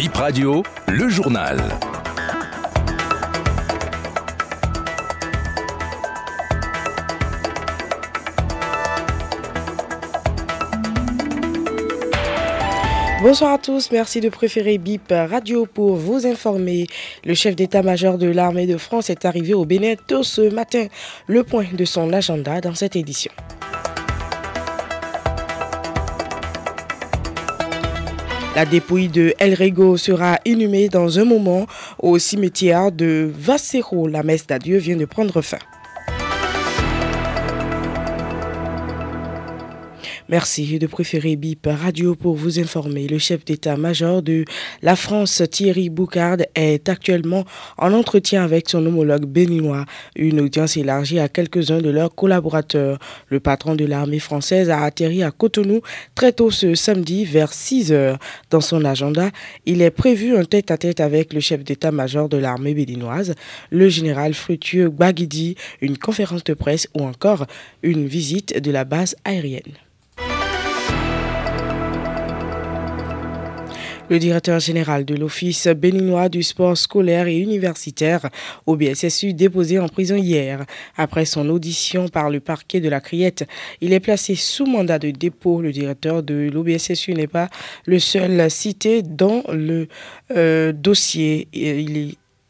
Bip Radio, le journal. Bonsoir à tous, merci de préférer BIP Radio pour vous informer. Le chef d'état-major de l'armée de France est arrivé au Bénin tôt ce matin. Le point de son agenda dans cette édition. La dépouille de El Rego sera inhumée dans un moment au cimetière de Vassero. La messe d'adieu vient de prendre fin. Merci de préférer BIP Radio pour vous informer. Le chef d'état-major de la France, Thierry Boucard, est actuellement en entretien avec son homologue béninois. Une audience élargie à quelques-uns de leurs collaborateurs. Le patron de l'armée française a atterri à Cotonou très tôt ce samedi vers 6 heures. Dans son agenda, il est prévu un tête-à-tête avec le chef d'état-major de l'armée béninoise, le général Frutueux Baguidi, une conférence de presse ou encore une visite de la base aérienne. Le directeur général de l'Office béninois du sport scolaire et universitaire au BSSU déposé en prison hier. Après son audition par le parquet de la Criette, il est placé sous mandat de dépôt. Le directeur de l'OBSSU n'est pas le seul cité dans le euh, dossier.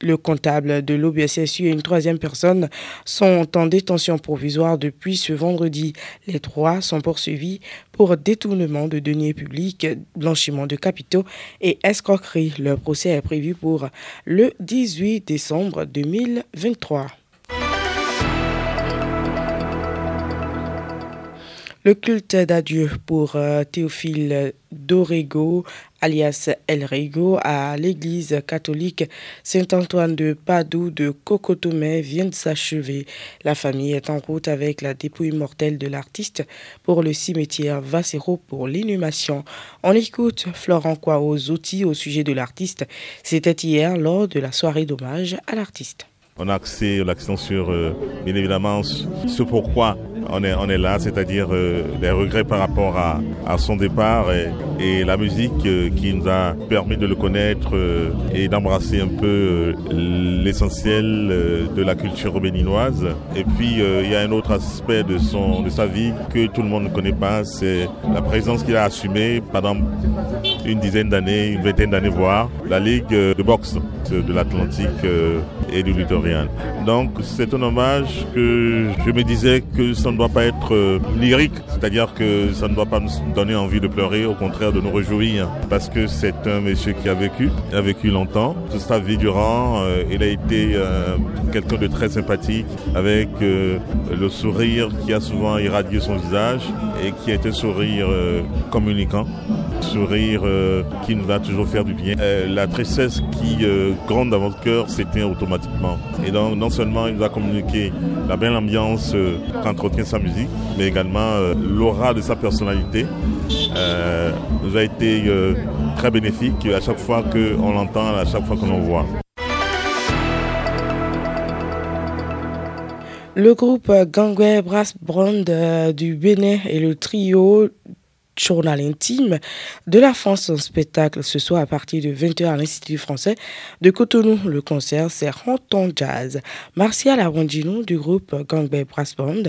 Le comptable de l'OBSSU et une troisième personne sont en détention provisoire depuis ce vendredi. Les trois sont poursuivis pour détournement de deniers publics, blanchiment de capitaux et escroquerie. Leur procès est prévu pour le 18 décembre 2023. Le culte d'adieu pour euh, Théophile Dorego, alias El Rego, à l'église catholique Saint-Antoine de Padoue de Cocotomé vient de s'achever. La famille est en route avec la dépouille mortelle de l'artiste pour le cimetière Vassero pour l'inhumation. On écoute Florent aux outils au sujet de l'artiste. C'était hier lors de la soirée d'hommage à l'artiste. On a axé l'accent sur, euh, bien évidemment, ce pourquoi on est, on est là, c'est-à-dire euh, les regrets par rapport à, à son départ et, la musique euh, qui nous a permis de le connaître et d'embrasser un peu l'essentiel de la culture béninoise. Et puis, il y a un autre aspect de, son, de sa vie que tout le monde ne connaît pas, c'est la présence qu'il a assumée pendant une dizaine d'années, une vingtaine d'années voire, la Ligue de boxe de l'Atlantique et du Littoral. Donc c'est un hommage que je me disais que ça ne doit pas être euh, lyrique, c'est-à-dire que ça ne doit pas nous donner envie de pleurer, au contraire de nous réjouir, parce que c'est un monsieur qui a vécu, a vécu longtemps, toute sa vie durant, euh, il a été euh, quelqu'un de très sympathique, avec le sourire qui a souvent irradié son visage et qui est un sourire communicant, sourire qui nous va toujours faire du bien. la tristesse qui gronde dans votre cœur s'éteint automatiquement. Et donc, non seulement il nous a communiqué la belle ambiance euh, qu'entretient sa musique, mais également euh, l'aura de sa personnalité euh, nous a été très bénéfique à chaque fois qu'on l'entend, à chaque fois qu'on le voit. Le groupe Gangway Brass Brand du Bénin et le trio journal intime de la France en spectacle ce soir à partir de 20h à l'Institut français de Cotonou. Le concert, c'est Ranton Jazz. Martial Arondino du groupe Gangbei Brass Band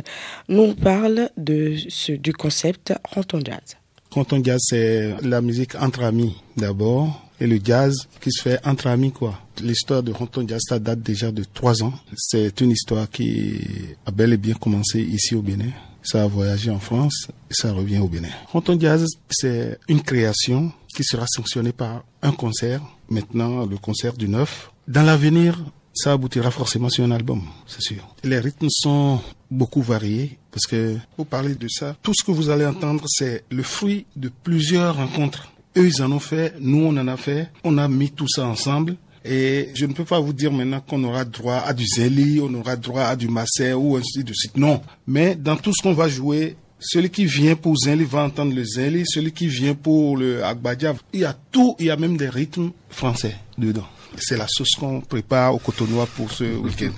nous parle de du concept Ranton Jazz. Ranton Jazz, c'est la musique entre amis d'abord et le jazz qui se fait entre amis quoi. L'histoire de Ranton Jazz, ça date déjà de trois ans. C'est une histoire qui a bel et bien commencé ici au Bénin ça a voyagé en France et ça revient au Bénin. Ranton Jazz, c'est une création qui sera sanctionnée par un concert, maintenant le concert du 9. Dans l'avenir, ça aboutira forcément sur un album, c'est sûr. Les rythmes sont beaucoup variés parce que vous parlez de ça, tout ce que vous allez entendre, c'est le fruit de plusieurs rencontres. Eux, ils en ont fait, nous, on en a fait, on a mis tout ça ensemble et je ne peux pas vous dire maintenant qu'on aura droit à du Zeli, on aura droit à du Massé ou ainsi de suite. Non. Mais dans tout ce qu'on va jouer, celui qui vient pour Zeli va entendre le Zeli, celui qui vient pour le Agbadia, il y a tout, il y a même des rythmes français dedans. C'est la sauce qu'on prépare au Cotonou pour ce week-end.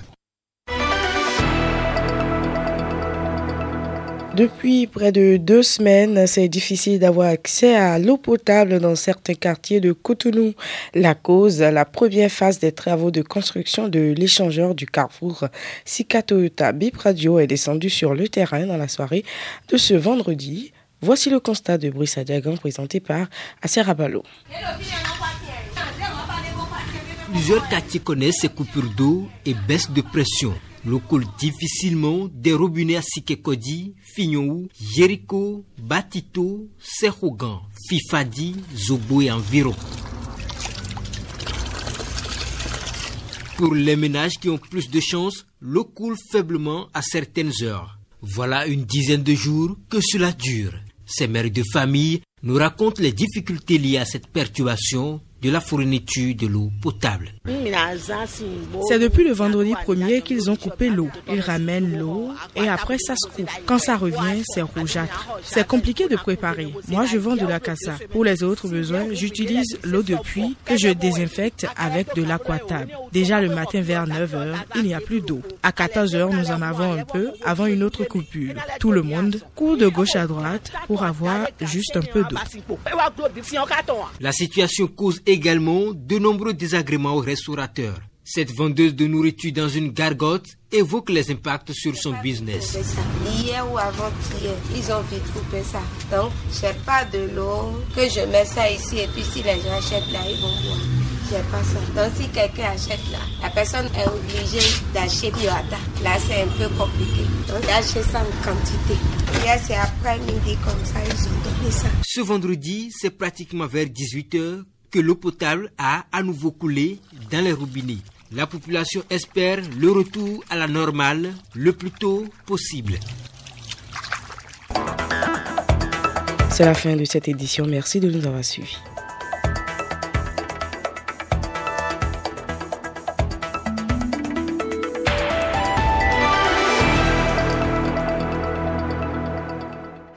Depuis près de deux semaines, c'est difficile d'avoir accès à l'eau potable dans certains quartiers de Cotonou. La cause, la première phase des travaux de construction de l'échangeur du carrefour Sika Toyota Bip Radio est descendue sur le terrain dans la soirée de ce vendredi. Voici le constat de Brice Adiagan présenté par Aser Abalo. Plusieurs quartiers connaissent ces coupures d'eau et baisse de pression. L'eau coule difficilement des robinets à Sikekodi, Fignou, Jericho, Batito, Serougan, Fifadi, Zobo et environ. Pour les ménages qui ont plus de chance, l'eau coule faiblement à certaines heures. Voilà une dizaine de jours que cela dure. Ces mères de famille nous racontent les difficultés liées à cette perturbation de la fourniture de l'eau potable. C'est depuis le vendredi premier qu'ils ont coupé l'eau. Ils ramènent l'eau et après ça se coupe. Quand ça revient, c'est rougeâtre. C'est compliqué de préparer. Moi, je vends de la cassa. Pour les autres besoins, j'utilise l'eau de puits que je désinfecte avec de l'aquatable. Déjà le matin vers 9h, il n'y a plus d'eau. À 14h, nous en avons un peu avant une autre coupure. Tout le monde court de gauche à droite pour avoir juste un peu d'eau. La situation cause également de nombreux désagréments aux restaurateurs. Cette vendeuse de nourriture dans une gargote évoque les impacts sur son business. Hier ou avant-hier, ils ont vite coupé ça. Donc, j'ai pas de l'eau, que je mets ça ici et puis si les gens achètent là, ils vont boire. J'ai pas ça. Donc, si quelqu'un achète là, la personne est obligée d'acheter Biota. Là, c'est un peu compliqué. Donc, d'acheter ça en quantité. Hier, c'est après-midi comme ça, ils ont donné ça. Ce vendredi, c'est pratiquement vers 18h l'eau potable a à nouveau coulé dans les robinets. La population espère le retour à la normale le plus tôt possible. C'est la fin de cette édition. Merci de nous avoir suivis.